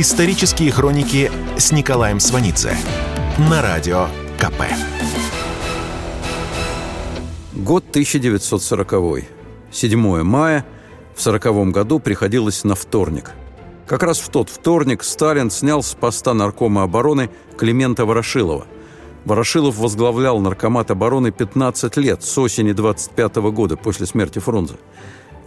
Исторические хроники с Николаем Сванидзе на Радио КП. Год 1940. 7 мая в 1940 году приходилось на вторник. Как раз в тот вторник Сталин снял с поста наркома обороны Климента Ворошилова. Ворошилов возглавлял наркомат обороны 15 лет с осени 25 года после смерти Фрунзе.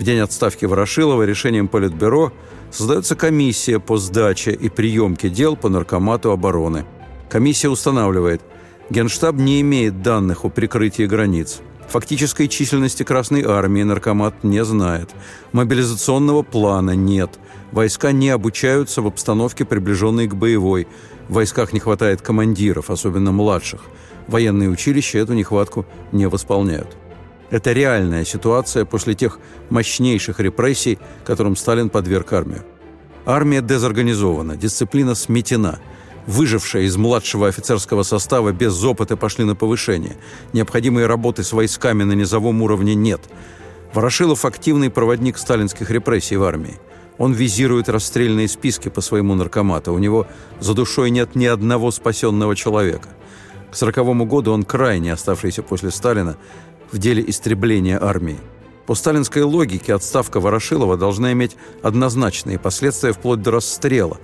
В день отставки Ворошилова решением Политбюро создается комиссия по сдаче и приемке дел по наркомату обороны. Комиссия устанавливает, Генштаб не имеет данных о прикрытии границ. Фактической численности Красной Армии наркомат не знает. Мобилизационного плана нет. Войска не обучаются в обстановке, приближенной к боевой. В войсках не хватает командиров, особенно младших. Военные училища эту нехватку не восполняют. Это реальная ситуация после тех мощнейших репрессий, которым Сталин подверг армию. Армия дезорганизована, дисциплина сметена. Выжившие из младшего офицерского состава без опыта пошли на повышение. Необходимой работы с войсками на низовом уровне нет. Ворошилов – активный проводник сталинских репрессий в армии. Он визирует расстрельные списки по своему наркомату. У него за душой нет ни одного спасенного человека. К сороковому году он крайне оставшийся после Сталина в деле истребления армии. По сталинской логике отставка Ворошилова должна иметь однозначные последствия вплоть до расстрела.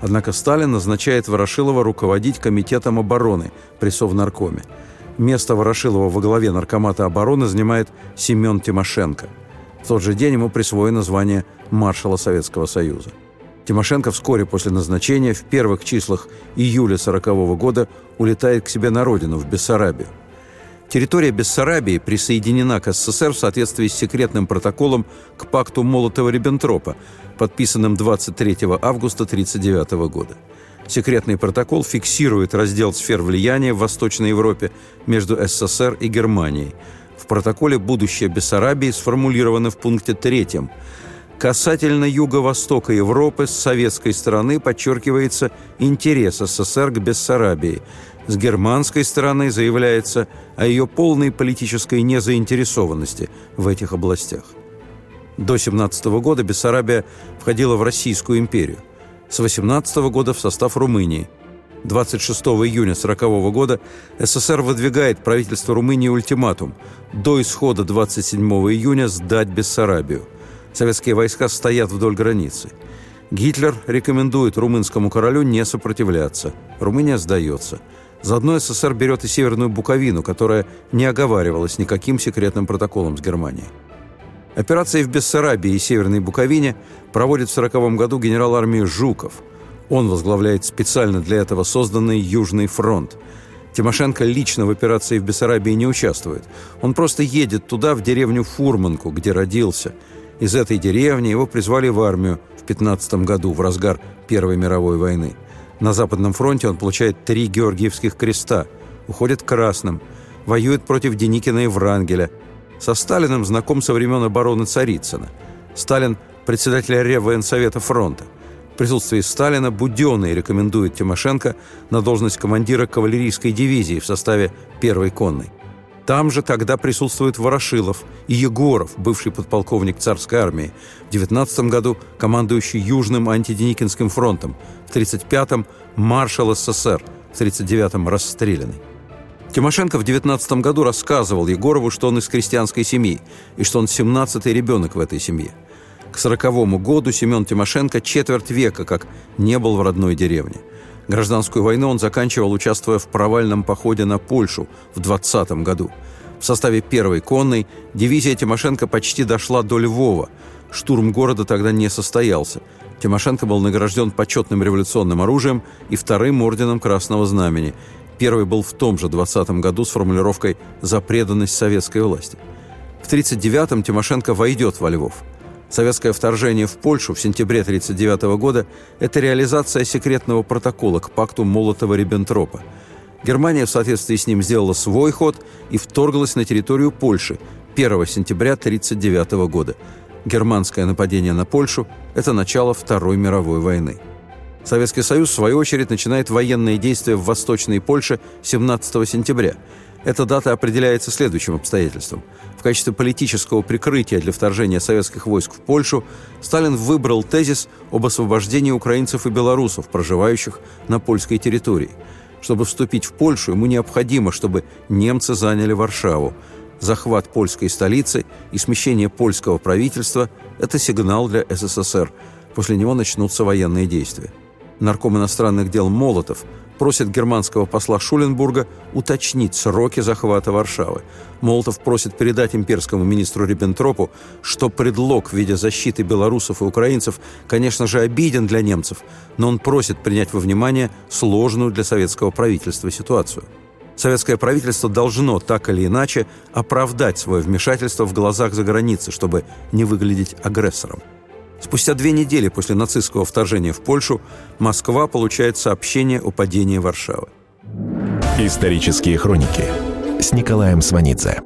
Однако Сталин назначает Ворошилова руководить Комитетом обороны при Совнаркоме. Место Ворошилова во главе Наркомата обороны занимает Семен Тимошенко. В тот же день ему присвоено звание маршала Советского Союза. Тимошенко вскоре после назначения в первых числах июля 1940 года улетает к себе на родину, в Бессарабию. Территория Бессарабии присоединена к СССР в соответствии с секретным протоколом к пакту Молотова-Риббентропа, подписанным 23 августа 1939 года. Секретный протокол фиксирует раздел сфер влияния в Восточной Европе между СССР и Германией. В протоколе будущее Бессарабии сформулировано в пункте третьем. Касательно юго-востока Европы с советской стороны подчеркивается интерес СССР к Бессарабии – с германской стороны заявляется о ее полной политической незаинтересованности в этих областях. До 17 года Бессарабия входила в Российскую империю. С 18 года в состав Румынии. 26 июня 1940 года СССР выдвигает правительство Румынии ультиматум до исхода 27 июня сдать Бессарабию. Советские войска стоят вдоль границы. Гитлер рекомендует румынскому королю не сопротивляться. Румыния сдается – Заодно СССР берет и Северную Буковину, которая не оговаривалась никаким секретным протоколом с Германией. Операции в Бессарабии и Северной Буковине проводит в 1940 году генерал армии Жуков. Он возглавляет специально для этого созданный Южный фронт. Тимошенко лично в операции в Бессарабии не участвует. Он просто едет туда, в деревню Фурманку, где родился. Из этой деревни его призвали в армию в 15 году, в разгар Первой мировой войны – на Западном фронте он получает три Георгиевских креста, уходит красным, воюет против Деникина и Врангеля. Со Сталиным знаком со времен обороны Царицына. Сталин – председатель Реввоенсовета фронта. В присутствии Сталина Буденный рекомендует Тимошенко на должность командира кавалерийской дивизии в составе первой конной. Там же тогда присутствуют Ворошилов и Егоров, бывший подполковник царской армии, в 19 году командующий Южным антиденикинским фронтом, в 1935-м маршал СССР, в 1939-м расстрелянный. Тимошенко в 19 году рассказывал Егорову, что он из крестьянской семьи и что он 17-й ребенок в этой семье. К 40 году Семен Тимошенко четверть века как не был в родной деревне. Гражданскую войну он заканчивал, участвуя в провальном походе на Польшу в 20 году. В составе первой конной дивизия Тимошенко почти дошла до Львова. Штурм города тогда не состоялся. Тимошенко был награжден почетным революционным оружием и вторым орденом Красного Знамени. Первый был в том же 20 году с формулировкой «За преданность советской власти». В 1939-м Тимошенко войдет во Львов – Советское вторжение в Польшу в сентябре 1939 года – это реализация секретного протокола к пакту Молотова-Риббентропа. Германия в соответствии с ним сделала свой ход и вторглась на территорию Польши 1 сентября 1939 года. Германское нападение на Польшу – это начало Второй мировой войны. Советский Союз, в свою очередь, начинает военные действия в Восточной Польше 17 сентября. Эта дата определяется следующим обстоятельством. В качестве политического прикрытия для вторжения советских войск в Польшу Сталин выбрал тезис об освобождении украинцев и белорусов, проживающих на польской территории. Чтобы вступить в Польшу, ему необходимо, чтобы немцы заняли Варшаву. Захват польской столицы и смещение польского правительства – это сигнал для СССР. После него начнутся военные действия. Нарком иностранных дел Молотов просит германского посла Шуленбурга уточнить сроки захвата Варшавы. Молотов просит передать имперскому министру Риббентропу, что предлог в виде защиты белорусов и украинцев, конечно же, обиден для немцев, но он просит принять во внимание сложную для советского правительства ситуацию. Советское правительство должно так или иначе оправдать свое вмешательство в глазах за границей, чтобы не выглядеть агрессором. Спустя две недели после нацистского вторжения в Польшу Москва получает сообщение о падении Варшавы. Исторические хроники с Николаем Сванидзе.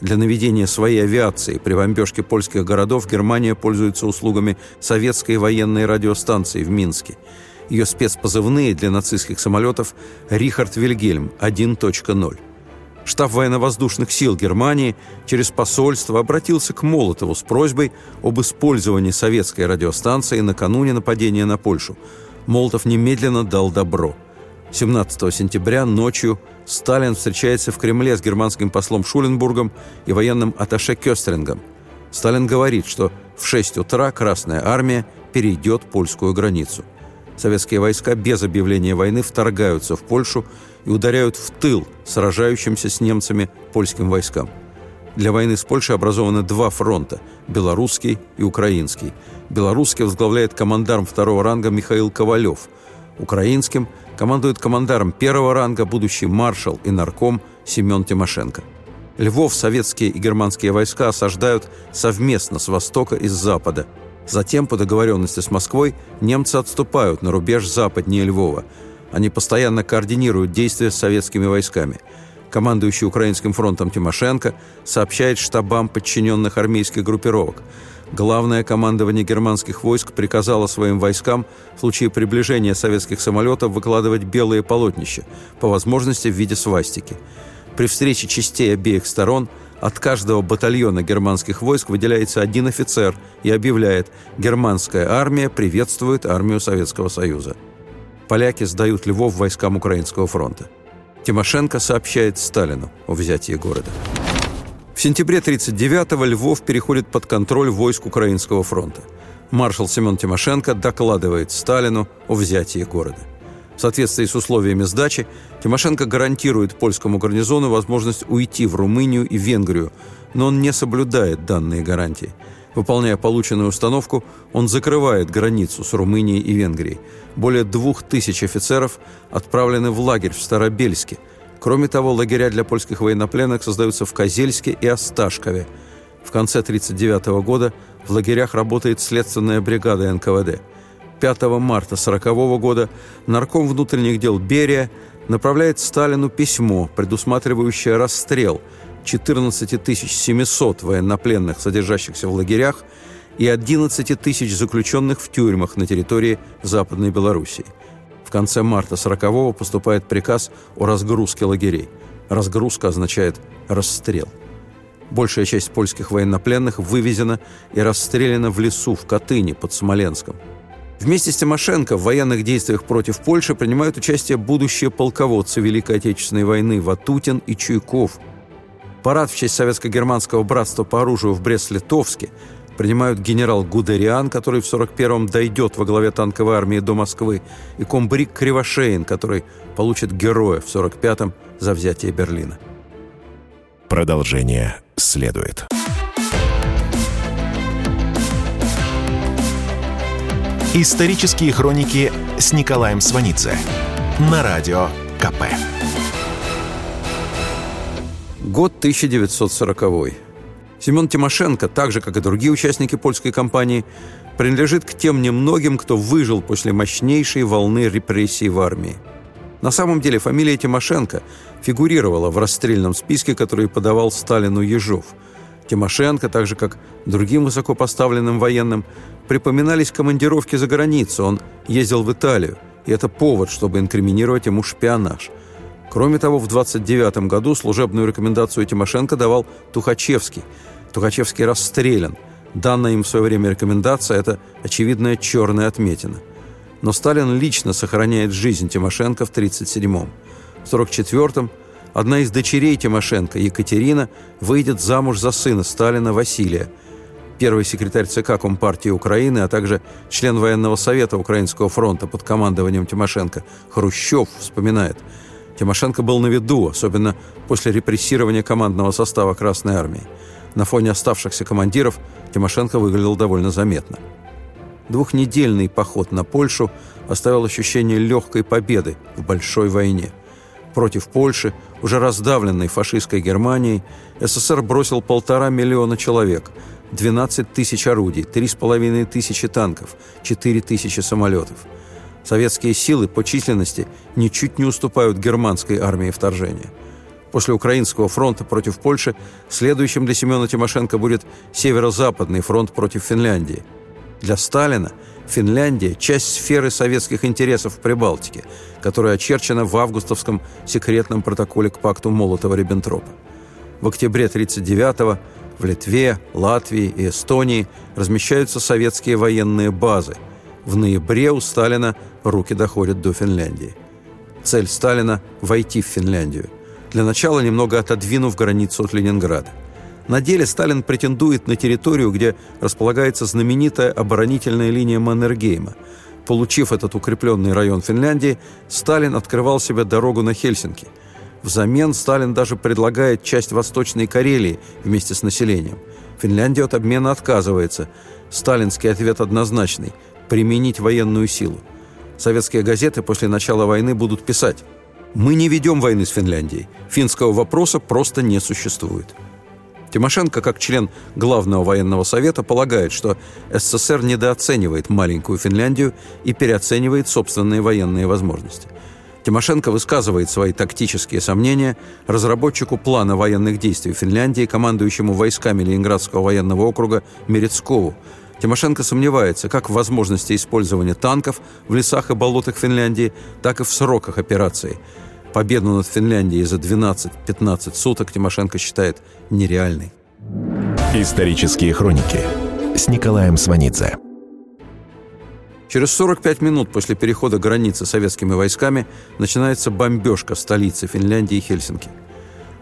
Для наведения своей авиации при бомбежке польских городов Германия пользуется услугами советской военной радиостанции в Минске. Ее спецпозывные для нацистских самолетов «Рихард Вильгельм 1.0». Штаб военно-воздушных сил Германии через посольство обратился к Молотову с просьбой об использовании советской радиостанции накануне нападения на Польшу. Молотов немедленно дал добро. 17 сентября ночью Сталин встречается в Кремле с германским послом Шуленбургом и военным атташе Кёстрингом. Сталин говорит, что в 6 утра Красная Армия перейдет польскую границу. Советские войска без объявления войны вторгаются в Польшу и ударяют в тыл сражающимся с немцами польским войскам. Для войны с Польшей образованы два фронта – белорусский и украинский. Белорусский возглавляет командарм второго ранга Михаил Ковалев. Украинским командует командарм первого ранга будущий маршал и нарком Семен Тимошенко. Львов советские и германские войска осаждают совместно с востока и с запада. Затем, по договоренности с Москвой, немцы отступают на рубеж западнее Львова – они постоянно координируют действия с советскими войсками. Командующий Украинским фронтом Тимошенко сообщает штабам подчиненных армейских группировок. Главное командование германских войск приказало своим войскам в случае приближения советских самолетов выкладывать белые полотнища, по возможности в виде свастики. При встрече частей обеих сторон от каждого батальона германских войск выделяется один офицер и объявляет «Германская армия приветствует армию Советского Союза» поляки сдают Львов войскам Украинского фронта. Тимошенко сообщает Сталину о взятии города. В сентябре 1939-го Львов переходит под контроль войск Украинского фронта. Маршал Семен Тимошенко докладывает Сталину о взятии города. В соответствии с условиями сдачи, Тимошенко гарантирует польскому гарнизону возможность уйти в Румынию и Венгрию, но он не соблюдает данные гарантии – Выполняя полученную установку, он закрывает границу с Румынией и Венгрией. Более двух тысяч офицеров отправлены в лагерь в Старобельске. Кроме того, лагеря для польских военнопленных создаются в Козельске и Осташкове. В конце 1939 года в лагерях работает следственная бригада НКВД. 5 марта 1940 года нарком внутренних дел Берия направляет Сталину письмо, предусматривающее расстрел – 14 700 военнопленных, содержащихся в лагерях, и 11 тысяч заключенных в тюрьмах на территории Западной Белоруссии. В конце марта 40-го поступает приказ о разгрузке лагерей. Разгрузка означает расстрел. Большая часть польских военнопленных вывезена и расстреляна в лесу в Катыни под Смоленском. Вместе с Тимошенко в военных действиях против Польши принимают участие будущие полководцы Великой Отечественной войны Ватутин и Чуйков – Парад в честь советско-германского братства по оружию в Брест-Литовске принимают генерал Гудериан, который в 41-м дойдет во главе танковой армии до Москвы, и комбриг Кривошеин, который получит героя в 45-м за взятие Берлина. Продолжение следует. Исторические хроники с Николаем Сванидзе на радио КП. Год 1940. Семен Тимошенко, так же, как и другие участники польской кампании, принадлежит к тем немногим, кто выжил после мощнейшей волны репрессий в армии. На самом деле фамилия Тимошенко фигурировала в расстрельном списке, который подавал Сталину Ежов. Тимошенко, так же как другим высокопоставленным военным, припоминались командировки за границу. Он ездил в Италию, и это повод, чтобы инкриминировать ему шпионаж – Кроме того, в 29 году служебную рекомендацию Тимошенко давал Тухачевский. Тухачевский расстрелян. Данная им в свое время рекомендация – это очевидная черная отметина. Но Сталин лично сохраняет жизнь Тимошенко в 1937-м. В 1944-м одна из дочерей Тимошенко, Екатерина, выйдет замуж за сына Сталина Василия – первый секретарь ЦК Компартии Украины, а также член военного совета Украинского фронта под командованием Тимошенко, Хрущев вспоминает, Тимошенко был на виду, особенно после репрессирования командного состава Красной Армии. На фоне оставшихся командиров Тимошенко выглядел довольно заметно. Двухнедельный поход на Польшу оставил ощущение легкой победы в большой войне. Против Польши, уже раздавленной фашистской Германией, СССР бросил полтора миллиона человек – 12 тысяч орудий, 3,5 тысячи танков, 4 тысячи самолетов. Советские силы по численности ничуть не уступают германской армии вторжения. После Украинского фронта против Польши следующим для Семена Тимошенко будет Северо-Западный фронт против Финляндии. Для Сталина Финляндия – часть сферы советских интересов в Прибалтике, которая очерчена в августовском секретном протоколе к пакту Молотова-Риббентропа. В октябре 1939 в Литве, Латвии и Эстонии размещаются советские военные базы. В ноябре у Сталина руки доходят до Финляндии. Цель Сталина – войти в Финляндию. Для начала немного отодвинув границу от Ленинграда. На деле Сталин претендует на территорию, где располагается знаменитая оборонительная линия Маннергейма. Получив этот укрепленный район Финляндии, Сталин открывал себе дорогу на Хельсинки – Взамен Сталин даже предлагает часть Восточной Карелии вместе с населением. Финляндия от обмена отказывается. Сталинский ответ однозначный – применить военную силу. Советские газеты после начала войны будут писать «Мы не ведем войны с Финляндией. Финского вопроса просто не существует». Тимошенко, как член Главного военного совета, полагает, что СССР недооценивает маленькую Финляндию и переоценивает собственные военные возможности. Тимошенко высказывает свои тактические сомнения разработчику плана военных действий Финляндии, командующему войсками Ленинградского военного округа Мерецкову. Тимошенко сомневается как в возможности использования танков в лесах и болотах Финляндии, так и в сроках операции. Победу над Финляндией за 12-15 суток Тимошенко считает нереальной. Исторические хроники с Николаем Сванидзе. Через 45 минут после перехода границы советскими войсками начинается бомбежка столицы Финляндии Хельсинки.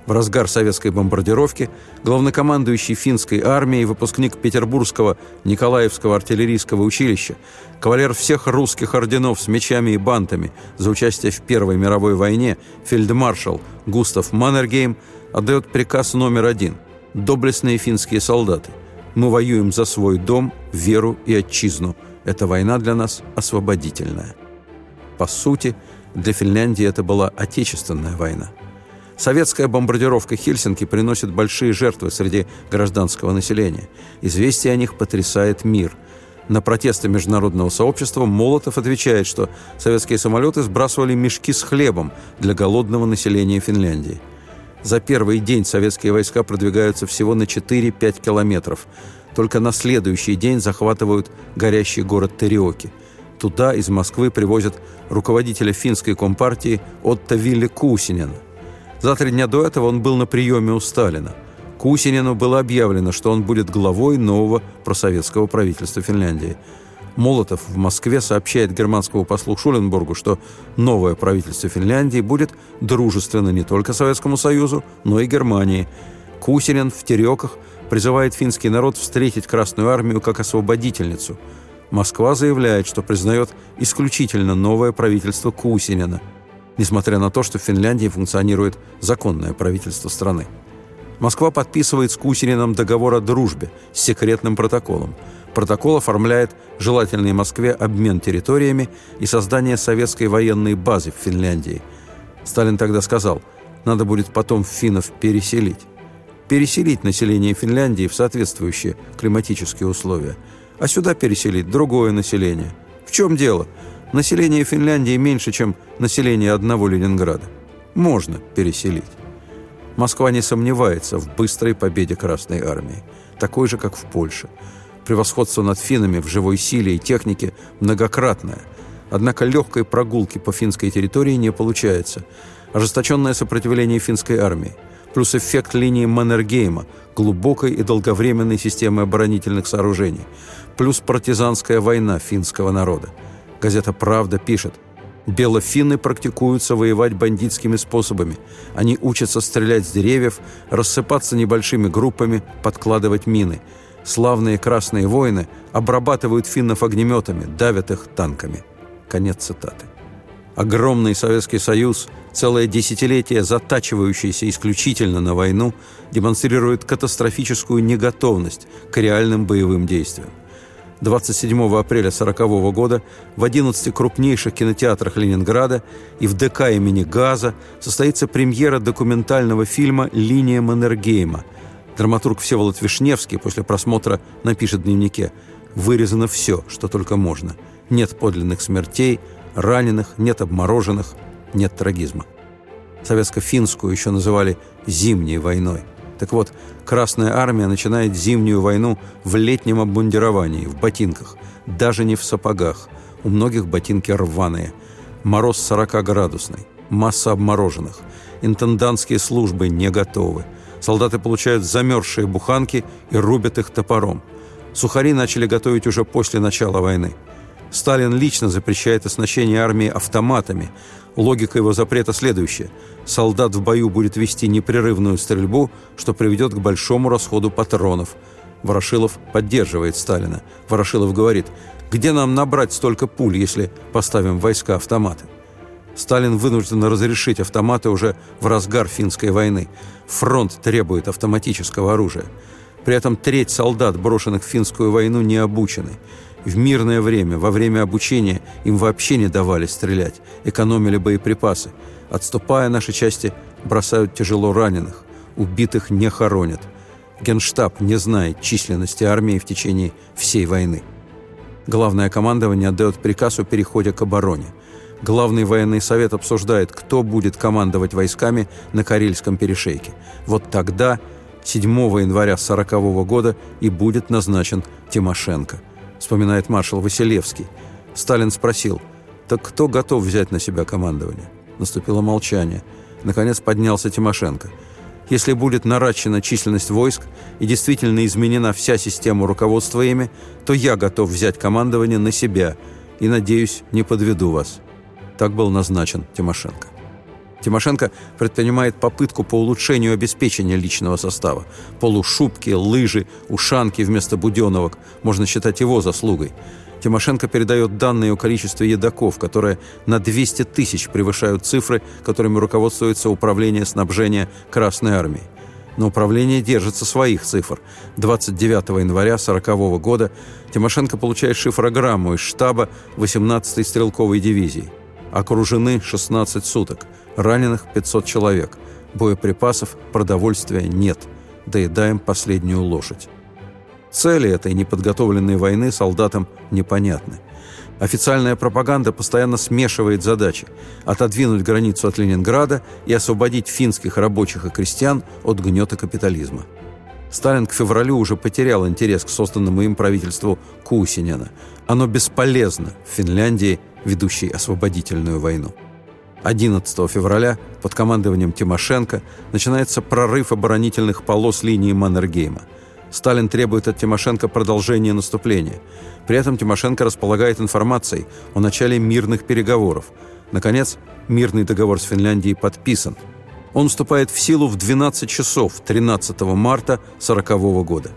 В разгар советской бомбардировки главнокомандующий финской армией, выпускник Петербургского Николаевского артиллерийского училища, кавалер всех русских орденов с мечами и бантами за участие в Первой мировой войне, фельдмаршал Густав Маннергейм отдает приказ номер один – доблестные финские солдаты. Мы воюем за свой дом, веру и отчизну – эта война для нас освободительная. По сути, для Финляндии это была отечественная война. Советская бомбардировка Хельсинки приносит большие жертвы среди гражданского населения. Известие о них потрясает мир. На протесты международного сообщества Молотов отвечает, что советские самолеты сбрасывали мешки с хлебом для голодного населения Финляндии. За первый день советские войска продвигаются всего на 4-5 километров – только на следующий день захватывают горящий город Териоки. Туда из Москвы привозят руководителя финской компартии Отто Вилли Кусинена. За три дня до этого он был на приеме у Сталина. Кусинену было объявлено, что он будет главой нового просоветского правительства Финляндии. Молотов в Москве сообщает германскому послу Шуленбургу, что новое правительство Финляндии будет дружественно не только Советскому Союзу, но и Германии. Кусинен в Тереках – призывает финский народ встретить Красную Армию как освободительницу. Москва заявляет, что признает исключительно новое правительство Кусинина, несмотря на то, что в Финляндии функционирует законное правительство страны. Москва подписывает с Кусининым договор о дружбе с секретным протоколом. Протокол оформляет желательный Москве обмен территориями и создание советской военной базы в Финляндии. Сталин тогда сказал, надо будет потом финнов переселить переселить население Финляндии в соответствующие климатические условия, а сюда переселить другое население. В чем дело? Население Финляндии меньше, чем население одного Ленинграда. Можно переселить. Москва не сомневается в быстрой победе Красной Армии, такой же, как в Польше. Превосходство над финнами в живой силе и технике многократное. Однако легкой прогулки по финской территории не получается – ожесточенное сопротивление финской армии, плюс эффект линии Маннергейма, глубокой и долговременной системы оборонительных сооружений, плюс партизанская война финского народа. Газета «Правда» пишет, Белофинны практикуются воевать бандитскими способами. Они учатся стрелять с деревьев, рассыпаться небольшими группами, подкладывать мины. Славные красные воины обрабатывают финнов огнеметами, давят их танками. Конец цитаты. Огромный Советский Союз, целое десятилетие затачивающийся исключительно на войну, демонстрирует катастрофическую неготовность к реальным боевым действиям. 27 апреля 1940 года в 11 крупнейших кинотеатрах Ленинграда и в ДК имени Газа состоится премьера документального фильма «Линия Маннергейма». Драматург Всеволод Вишневский после просмотра напишет в дневнике «Вырезано все, что только можно. Нет подлинных смертей, раненых, нет обмороженных, нет трагизма». Советско-финскую еще называли «зимней войной». Так вот, Красная Армия начинает зимнюю войну в летнем обмундировании, в ботинках, даже не в сапогах. У многих ботинки рваные. Мороз 40-градусный, масса обмороженных. Интендантские службы не готовы. Солдаты получают замерзшие буханки и рубят их топором. Сухари начали готовить уже после начала войны. Сталин лично запрещает оснащение армии автоматами. Логика его запрета следующая. Солдат в бою будет вести непрерывную стрельбу, что приведет к большому расходу патронов. Ворошилов поддерживает Сталина. Ворошилов говорит, где нам набрать столько пуль, если поставим войска автоматы? Сталин вынужден разрешить автоматы уже в разгар финской войны. Фронт требует автоматического оружия. При этом треть солдат, брошенных в финскую войну, не обучены. В мирное время, во время обучения, им вообще не давали стрелять, экономили боеприпасы. Отступая, наши части бросают тяжело раненых, убитых не хоронят. Генштаб не знает численности армии в течение всей войны. Главное командование отдает приказ о переходе к обороне. Главный военный совет обсуждает, кто будет командовать войсками на Карельском перешейке. Вот тогда, 7 января 1940 года, и будет назначен Тимошенко – вспоминает маршал Василевский. Сталин спросил, так кто готов взять на себя командование? Наступило молчание. Наконец поднялся Тимошенко. Если будет наращена численность войск и действительно изменена вся система руководства ими, то я готов взять командование на себя и, надеюсь, не подведу вас. Так был назначен Тимошенко. Тимошенко предпринимает попытку по улучшению обеспечения личного состава. Полушубки, лыжи, ушанки вместо буденовок можно считать его заслугой. Тимошенко передает данные о количестве едоков, которые на 200 тысяч превышают цифры, которыми руководствуется Управление снабжения Красной Армии. Но управление держится своих цифр. 29 января 1940 года Тимошенко получает шифрограмму из штаба 18-й стрелковой дивизии. Окружены 16 суток. Раненых 500 человек. Боеприпасов, продовольствия нет. Доедаем последнюю лошадь. Цели этой неподготовленной войны солдатам непонятны. Официальная пропаганда постоянно смешивает задачи – отодвинуть границу от Ленинграда и освободить финских рабочих и крестьян от гнета капитализма. Сталин к февралю уже потерял интерес к созданному им правительству Кусинена. Оно бесполезно в Финляндии, ведущей освободительную войну. 11 февраля под командованием Тимошенко начинается прорыв оборонительных полос линии Маннергейма. Сталин требует от Тимошенко продолжения наступления. При этом Тимошенко располагает информацией о начале мирных переговоров. Наконец, мирный договор с Финляндией подписан. Он вступает в силу в 12 часов 13 марта 1940 года.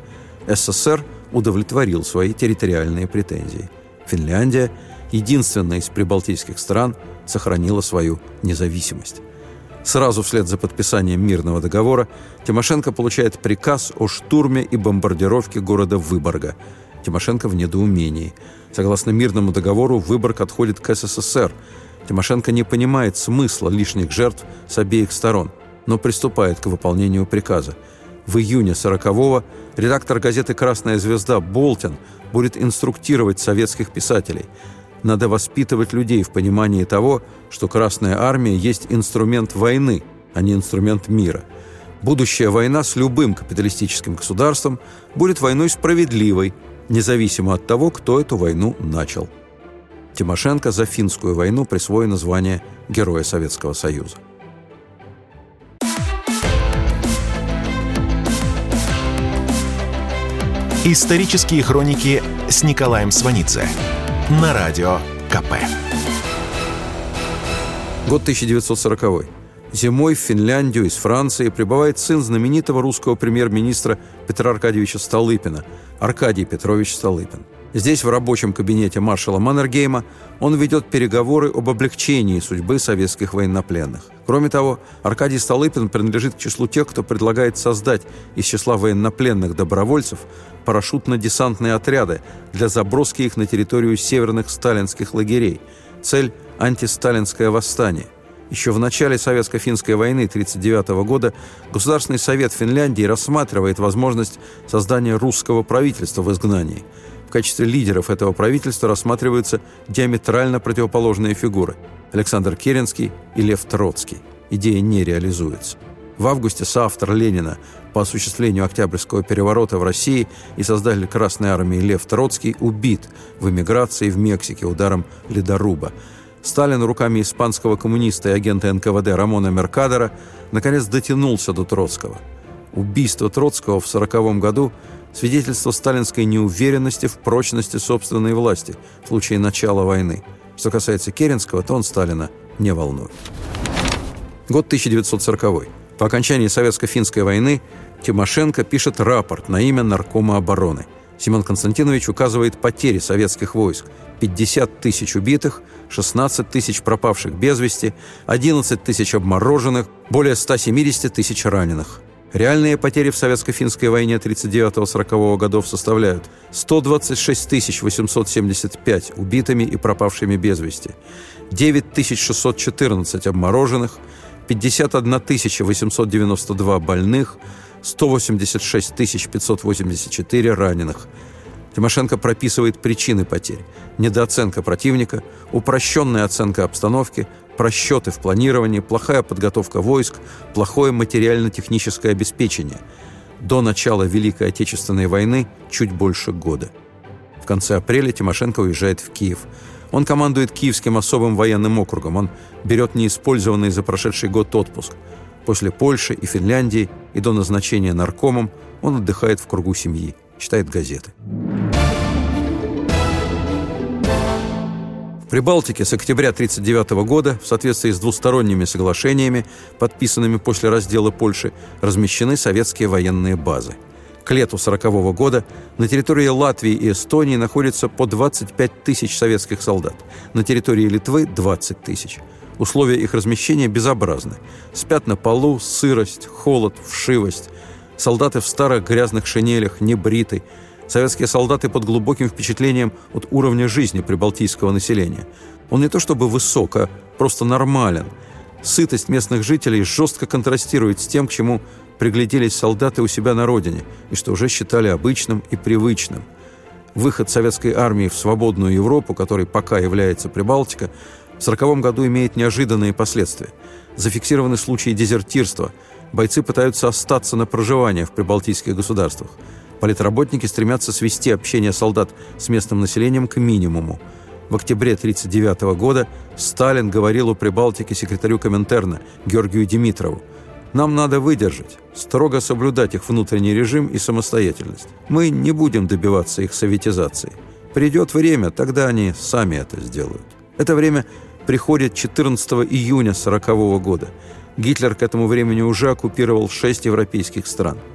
СССР удовлетворил свои территориальные претензии. Финляндия, единственная из прибалтийских стран – сохранила свою независимость. Сразу вслед за подписанием мирного договора Тимошенко получает приказ о штурме и бомбардировке города Выборга. Тимошенко в недоумении. Согласно мирному договору, Выборг отходит к СССР. Тимошенко не понимает смысла лишних жертв с обеих сторон, но приступает к выполнению приказа. В июне 40-го редактор газеты «Красная звезда» Болтин будет инструктировать советских писателей – надо воспитывать людей в понимании того, что Красная Армия есть инструмент войны, а не инструмент мира. Будущая война с любым капиталистическим государством будет войной справедливой, независимо от того, кто эту войну начал. Тимошенко за финскую войну присвоено звание Героя Советского Союза. Исторические хроники с Николаем Сванидзе на радио КП. Год 1940. Зимой в Финляндию из Франции прибывает сын знаменитого русского премьер-министра Петра Аркадьевича Столыпина, Аркадий Петрович Столыпин. Здесь, в рабочем кабинете маршала Маннергейма, он ведет переговоры об облегчении судьбы советских военнопленных. Кроме того, Аркадий Столыпин принадлежит к числу тех, кто предлагает создать из числа военнопленных добровольцев парашютно-десантные отряды для заброски их на территорию северных сталинских лагерей. Цель – антисталинское восстание. Еще в начале Советско-финской войны 1939 года Государственный совет Финляндии рассматривает возможность создания русского правительства в изгнании – в качестве лидеров этого правительства рассматриваются диаметрально противоположные фигуры – Александр Керенский и Лев Троцкий. Идея не реализуется. В августе соавтор Ленина по осуществлению Октябрьского переворота в России и создатель Красной Армии Лев Троцкий убит в эмиграции в Мексике ударом ледоруба. Сталин руками испанского коммуниста и агента НКВД Рамона Меркадера наконец дотянулся до Троцкого. Убийство Троцкого в 1940 году – свидетельство сталинской неуверенности в прочности собственной власти в случае начала войны. Что касается Керенского, то он Сталина не волнует. Год 1940. По окончании Советско-финской войны Тимошенко пишет рапорт на имя Наркома обороны. Семен Константинович указывает потери советских войск. 50 тысяч убитых, 16 тысяч пропавших без вести, 11 тысяч обмороженных, более 170 тысяч раненых. Реальные потери в советско-финской войне 39-40 годов составляют 126 875 убитыми и пропавшими без вести, 9614 обмороженных, 51 892 больных, 186 584 раненых. Тимошенко прописывает причины потерь. Недооценка противника, упрощенная оценка обстановки, просчеты в планировании, плохая подготовка войск, плохое материально-техническое обеспечение. До начала Великой Отечественной войны чуть больше года. В конце апреля Тимошенко уезжает в Киев. Он командует Киевским особым военным округом. Он берет неиспользованный за прошедший год отпуск. После Польши и Финляндии и до назначения наркомом он отдыхает в кругу семьи, читает газеты. Прибалтике с октября 1939 года, в соответствии с двусторонними соглашениями, подписанными после раздела Польши, размещены советские военные базы. К лету 1940 года на территории Латвии и Эстонии находится по 25 тысяч советских солдат, на территории Литвы – 20 тысяч. Условия их размещения безобразны. Спят на полу, сырость, холод, вшивость. Солдаты в старых грязных шинелях, небриты – Советские солдаты под глубоким впечатлением от уровня жизни прибалтийского населения. Он не то чтобы высок, а просто нормален. Сытость местных жителей жестко контрастирует с тем, к чему пригляделись солдаты у себя на родине, и что уже считали обычным и привычным. Выход советской армии в свободную Европу, который пока является Прибалтика, в 1940 году имеет неожиданные последствия. Зафиксированы случаи дезертирства. Бойцы пытаются остаться на проживание в прибалтийских государствах – Политработники стремятся свести общение солдат с местным населением к минимуму. В октябре 1939 года Сталин говорил о Прибалтике секретарю Коминтерна Георгию Димитрову. «Нам надо выдержать, строго соблюдать их внутренний режим и самостоятельность. Мы не будем добиваться их советизации. Придет время, тогда они сами это сделают». Это время приходит 14 июня 1940 года. Гитлер к этому времени уже оккупировал шесть европейских стран –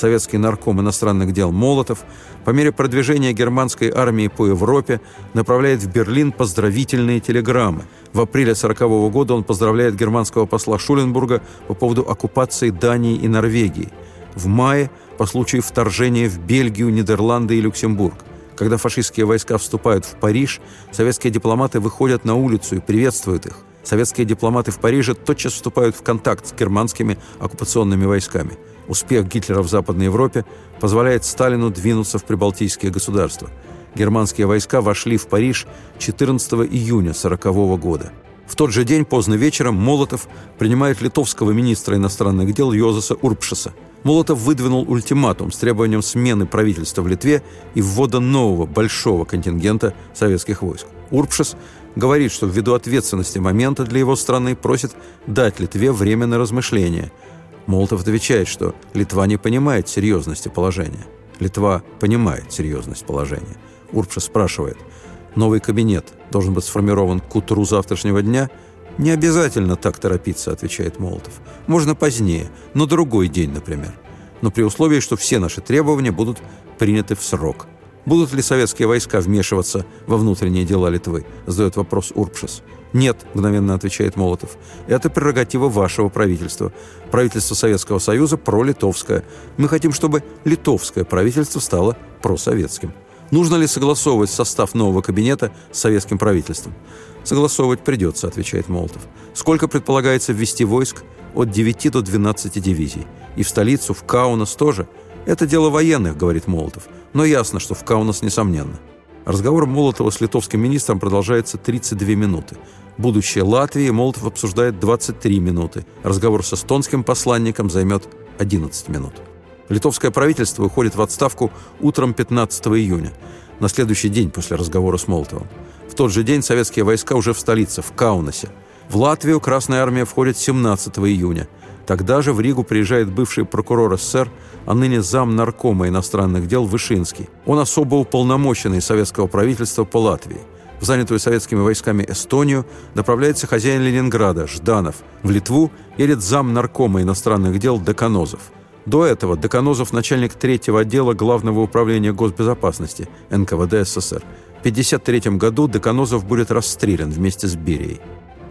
советский нарком иностранных дел Молотов по мере продвижения германской армии по Европе направляет в Берлин поздравительные телеграммы. В апреле 1940 года он поздравляет германского посла Шуленбурга по поводу оккупации Дании и Норвегии. В мае по случаю вторжения в Бельгию, Нидерланды и Люксембург. Когда фашистские войска вступают в Париж, советские дипломаты выходят на улицу и приветствуют их. Советские дипломаты в Париже тотчас вступают в контакт с германскими оккупационными войсками – Успех Гитлера в Западной Европе позволяет Сталину двинуться в прибалтийские государства. Германские войска вошли в Париж 14 июня 1940 года. В тот же день поздно вечером Молотов принимает литовского министра иностранных дел Йозеса Урпшеса. Молотов выдвинул ультиматум с требованием смены правительства в Литве и ввода нового большого контингента советских войск. Урпшес говорит, что ввиду ответственности момента для его страны просит дать Литве время на размышления – Молотов отвечает, что Литва не понимает серьезности положения. Литва понимает серьезность положения. Урпша спрашивает, новый кабинет должен быть сформирован к утру завтрашнего дня? Не обязательно так торопиться, отвечает Молотов. Можно позднее, но другой день, например. Но при условии, что все наши требования будут приняты в срок. Будут ли советские войска вмешиваться во внутренние дела Литвы? Задает вопрос Урпшес. «Нет», — мгновенно отвечает Молотов. «Это прерогатива вашего правительства. Правительство Советского Союза пролитовское. Мы хотим, чтобы литовское правительство стало просоветским». Нужно ли согласовывать состав нового кабинета с советским правительством? Согласовывать придется, отвечает Молотов. Сколько предполагается ввести войск? От 9 до 12 дивизий. И в столицу, в Каунас тоже. Это дело военных, говорит Молотов. Но ясно, что в Каунас несомненно. Разговор Молотова с литовским министром продолжается 32 минуты. Будущее Латвии Молотов обсуждает 23 минуты. Разговор с эстонским посланником займет 11 минут. Литовское правительство уходит в отставку утром 15 июня, на следующий день после разговора с Молотовым. В тот же день советские войска уже в столице, в Каунасе. В Латвию Красная Армия входит 17 июня. Тогда же в Ригу приезжает бывший прокурор СССР, а ныне зам наркома иностранных дел Вышинский. Он особо уполномоченный советского правительства по Латвии. В занятую советскими войсками Эстонию направляется хозяин Ленинграда Жданов. В Литву едет зам наркома иностранных дел Деканозов. До этого Деканозов начальник третьего отдела Главного управления госбезопасности НКВД СССР. В 1953 году Деканозов будет расстрелян вместе с Берией.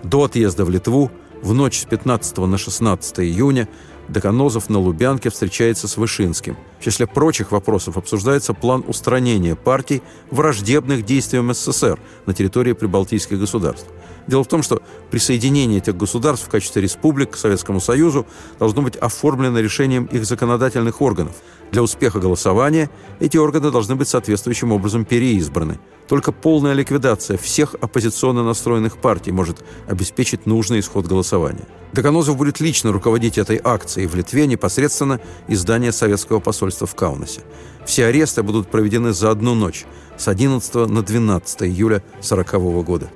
До отъезда в Литву в ночь с 15 на 16 июня Деканозов на Лубянке встречается с Вышинским. В числе прочих вопросов обсуждается план устранения партий, враждебных действиям СССР на территории прибалтийских государств. Дело в том, что присоединение этих государств в качестве республик к Советскому Союзу должно быть оформлено решением их законодательных органов. Для успеха голосования эти органы должны быть соответствующим образом переизбраны. Только полная ликвидация всех оппозиционно настроенных партий может обеспечить нужный исход голосования. Доконозов будет лично руководить этой акцией в Литве непосредственно из здания советского посольства в Каунасе. Все аресты будут проведены за одну ночь с 11 на 12 июля 1940 года.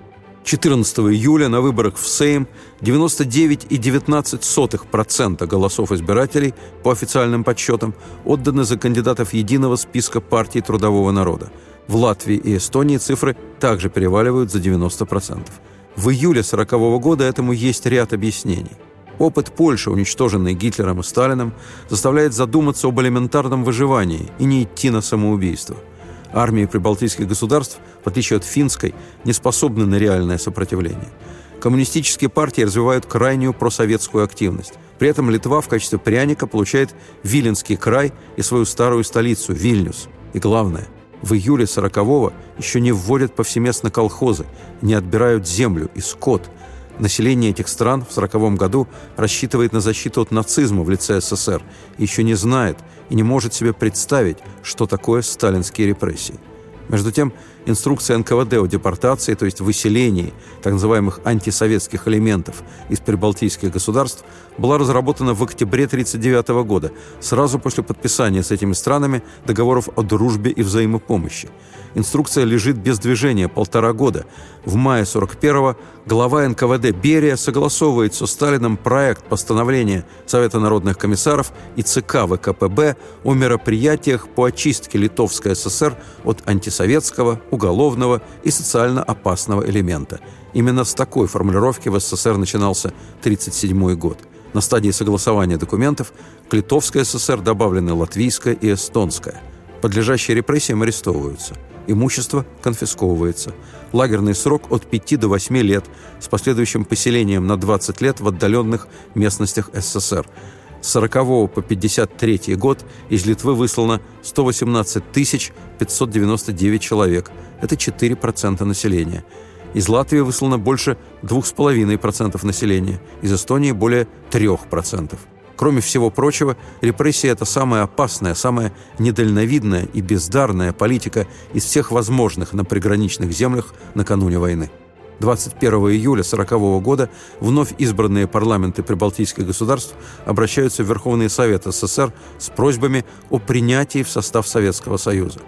14 июля на выборах в Сейм 99,19% голосов избирателей, по официальным подсчетам, отданы за кандидатов единого списка партий трудового народа. В Латвии и Эстонии цифры также переваливают за 90%. В июле 1940 года этому есть ряд объяснений. Опыт Польши, уничтоженный Гитлером и Сталиным, заставляет задуматься об элементарном выживании и не идти на самоубийство – Армии прибалтийских государств, в отличие от финской, не способны на реальное сопротивление. Коммунистические партии развивают крайнюю просоветскую активность. При этом Литва в качестве пряника получает Виленский край и свою старую столицу – Вильнюс. И главное, в июле 40-го еще не вводят повсеместно колхозы, не отбирают землю и скот – Население этих стран в 1940 году рассчитывает на защиту от нацизма в лице СССР еще не знает и не может себе представить, что такое сталинские репрессии. Между тем, инструкция НКВД о депортации, то есть выселении так называемых антисоветских элементов из прибалтийских государств, была разработана в октябре 1939 года, сразу после подписания с этими странами договоров о дружбе и взаимопомощи. Инструкция лежит без движения полтора года. В мае 41-го глава НКВД Берия согласовывает со Сталином проект постановления Совета народных комиссаров и ЦК ВКПБ о мероприятиях по очистке Литовской ССР от антисоветского, уголовного и социально опасного элемента. Именно с такой формулировки в СССР начинался 1937 год. На стадии согласования документов к Литовской ССР добавлены латвийская и эстонская. Подлежащие репрессиям арестовываются – Имущество конфисковывается. Лагерный срок от 5 до 8 лет с последующим поселением на 20 лет в отдаленных местностях СССР. С 40 по 53 год из Литвы выслано 118 599 человек. Это 4% населения. Из Латвии выслано больше 2,5% населения. Из Эстонии более 3%. Кроме всего прочего, репрессия – это самая опасная, самая недальновидная и бездарная политика из всех возможных на приграничных землях накануне войны. 21 июля 1940 года вновь избранные парламенты прибалтийских государств обращаются в Верховный Совет СССР с просьбами о принятии в состав Советского Союза.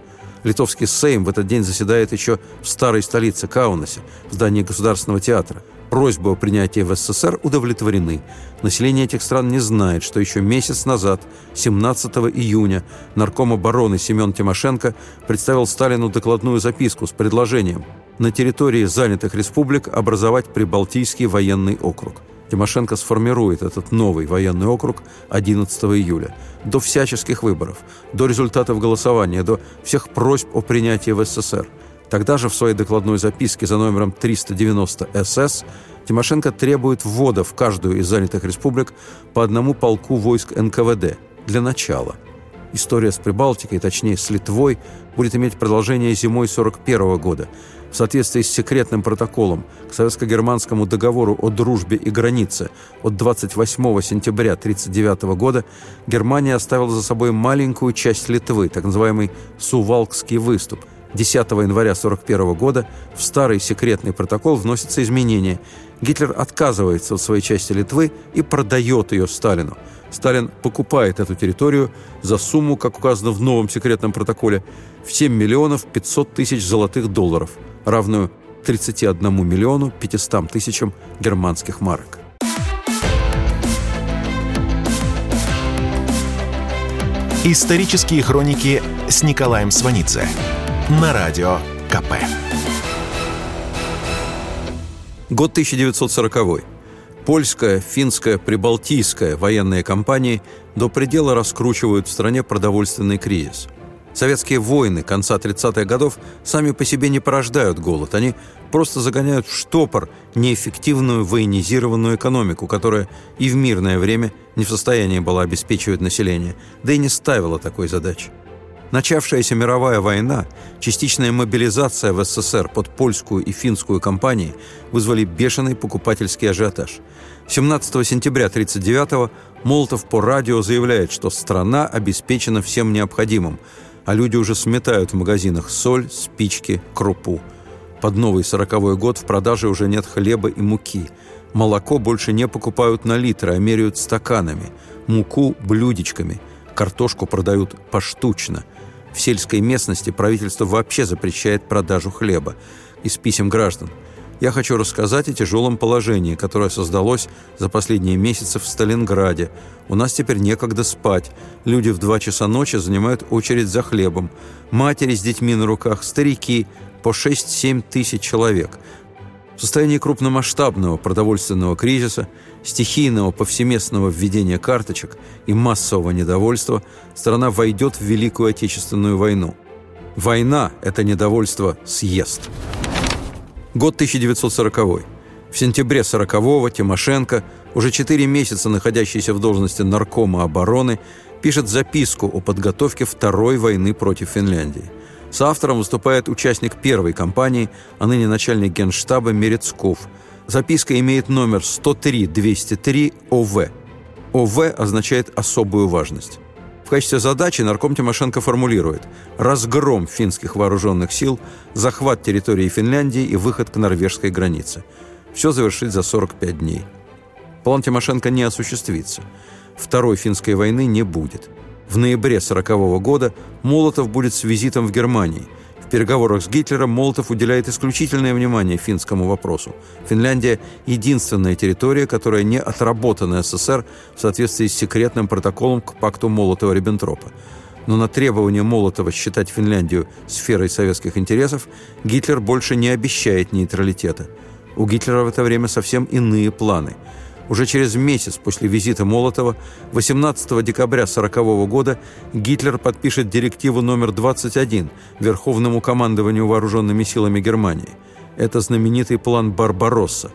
Литовский Сейм в этот день заседает еще в старой столице Каунасе, в здании Государственного театра. Просьбы о принятии в СССР удовлетворены. Население этих стран не знает, что еще месяц назад, 17 июня, нарком обороны Семен Тимошенко представил Сталину докладную записку с предложением на территории занятых республик образовать Прибалтийский военный округ. Тимошенко сформирует этот новый военный округ 11 июля. До всяческих выборов, до результатов голосования, до всех просьб о принятии в СССР. Тогда же в своей докладной записке за номером 390 СС Тимошенко требует ввода в каждую из занятых республик по одному полку войск НКВД для начала. История с Прибалтикой, точнее с Литвой, будет иметь продолжение зимой 1941 года – в соответствии с секретным протоколом к Советско-германскому договору о дружбе и границе от 28 сентября 1939 года Германия оставила за собой маленькую часть Литвы, так называемый Сувалкский выступ. 10 января 1941 года в старый секретный протокол вносятся изменения. Гитлер отказывается от своей части Литвы и продает ее Сталину. Сталин покупает эту территорию за сумму, как указано в новом секретном протоколе, в 7 миллионов 500 тысяч золотых долларов – равную 31 миллиону 500 тысячам германских марок. Исторические хроники с Николаем Сванидзе на радио КП. Год 1940. Польская, финская, прибалтийская военные компании до предела раскручивают в стране продовольственный кризис – Советские войны конца 30-х годов сами по себе не порождают голод. Они просто загоняют в штопор неэффективную военизированную экономику, которая и в мирное время не в состоянии была обеспечивать население, да и не ставила такой задачи. Начавшаяся мировая война, частичная мобилизация в СССР под польскую и финскую компании вызвали бешеный покупательский ажиотаж. 17 сентября 1939-го Молотов по радио заявляет, что страна обеспечена всем необходимым – а люди уже сметают в магазинах соль, спички, крупу. Под новый сороковой год в продаже уже нет хлеба и муки. Молоко больше не покупают на литры, а меряют стаканами. Муку – блюдечками. Картошку продают поштучно. В сельской местности правительство вообще запрещает продажу хлеба. Из писем граждан – я хочу рассказать о тяжелом положении, которое создалось за последние месяцы в Сталинграде. У нас теперь некогда спать. Люди в два часа ночи занимают очередь за хлебом. Матери с детьми на руках, старики, по 6-7 тысяч человек. В состоянии крупномасштабного продовольственного кризиса, стихийного повсеместного введения карточек и массового недовольства страна войдет в Великую Отечественную войну. Война – это недовольство съест. Год 1940. В сентябре 40-го Тимошенко, уже 4 месяца находящийся в должности наркома обороны, пишет записку о подготовке второй войны против Финляндии. С автором выступает участник первой кампании, а ныне начальник генштаба Мерецков. Записка имеет номер 103-203 ОВ. ОВ означает «особую важность». В качестве задачи нарком Тимошенко формулирует разгром финских вооруженных сил, захват территории Финляндии и выход к норвежской границе. Все завершить за 45 дней. План Тимошенко не осуществится. Второй финской войны не будет. В ноябре 1940 года Молотов будет с визитом в Германии – в переговорах с Гитлером Молотов уделяет исключительное внимание финскому вопросу. Финляндия – единственная территория, которая не отработана СССР в соответствии с секретным протоколом к пакту Молотова-Риббентропа. Но на требование Молотова считать Финляндию сферой советских интересов Гитлер больше не обещает нейтралитета. У Гитлера в это время совсем иные планы – уже через месяц после визита Молотова, 18 декабря 1940 года, Гитлер подпишет директиву номер 21 Верховному командованию вооруженными силами Германии. Это знаменитый план «Барбаросса»,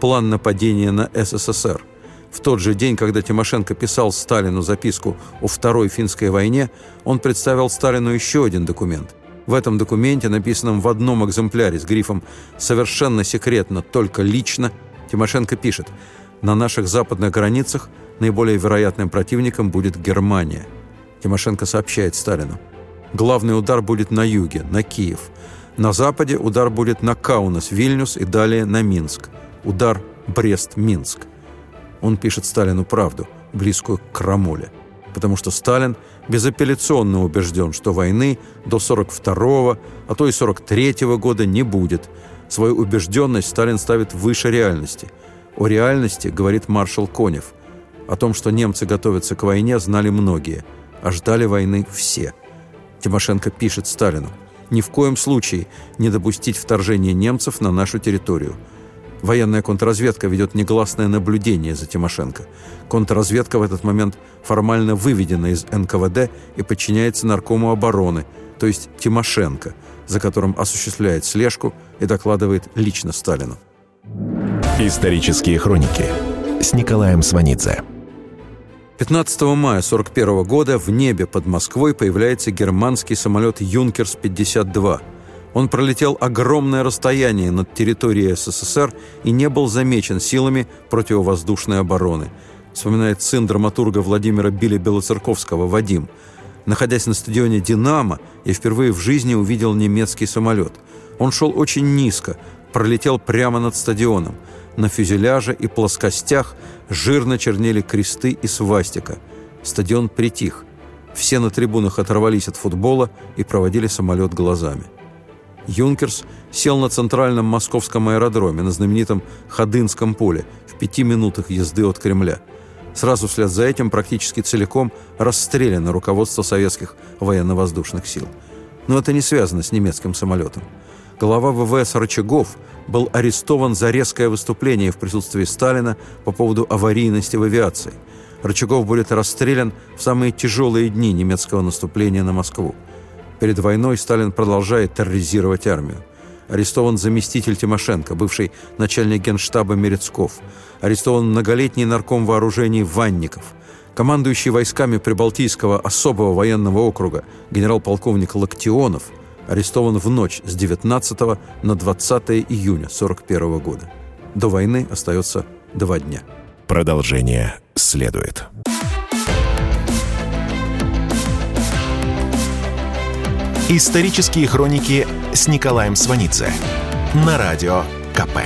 план нападения на СССР. В тот же день, когда Тимошенко писал Сталину записку о Второй финской войне, он представил Сталину еще один документ. В этом документе, написанном в одном экземпляре с грифом «Совершенно секретно, только лично», Тимошенко пишет – на наших западных границах наиболее вероятным противником будет Германия. Тимошенко сообщает Сталину. Главный удар будет на юге, на Киев. На западе удар будет на Каунас, Вильнюс и далее на Минск. Удар Брест-Минск. Он пишет Сталину правду, близкую к крамоле. потому что Сталин безапелляционно убежден, что войны до 42-го, а то и 43-го года не будет. Свою убежденность Сталин ставит выше реальности. О реальности говорит маршал Конев. О том, что немцы готовятся к войне, знали многие, а ждали войны все. Тимошенко пишет Сталину «Ни в коем случае не допустить вторжения немцев на нашу территорию». Военная контрразведка ведет негласное наблюдение за Тимошенко. Контрразведка в этот момент формально выведена из НКВД и подчиняется наркому обороны, то есть Тимошенко, за которым осуществляет слежку и докладывает лично Сталину. Исторические хроники с Николаем Сванидзе. 15 мая 1941 года в небе под Москвой появляется германский самолет «Юнкерс-52», он пролетел огромное расстояние над территорией СССР и не был замечен силами противовоздушной обороны, вспоминает сын драматурга Владимира Биля Белоцерковского Вадим. Находясь на стадионе «Динамо», я впервые в жизни увидел немецкий самолет. Он шел очень низко, пролетел прямо над стадионом. На фюзеляже и плоскостях жирно чернели кресты и свастика. Стадион притих. Все на трибунах оторвались от футбола и проводили самолет глазами. Юнкерс сел на центральном московском аэродроме на знаменитом Ходынском поле в пяти минутах езды от Кремля. Сразу вслед за этим практически целиком расстреляно руководство советских военно-воздушных сил. Но это не связано с немецким самолетом. Глава ВВС Рычагов был арестован за резкое выступление в присутствии Сталина по поводу аварийности в авиации. Рычагов будет расстрелян в самые тяжелые дни немецкого наступления на Москву. Перед войной Сталин продолжает терроризировать армию. Арестован заместитель Тимошенко, бывший начальник генштаба Мерецков. Арестован многолетний нарком вооружений Ванников. Командующий войсками Прибалтийского особого военного округа генерал-полковник Лактионов арестован в ночь с 19 на 20 июня 1941 года. До войны остается два дня. Продолжение следует. Исторические хроники с Николаем Сванидзе на радио КП.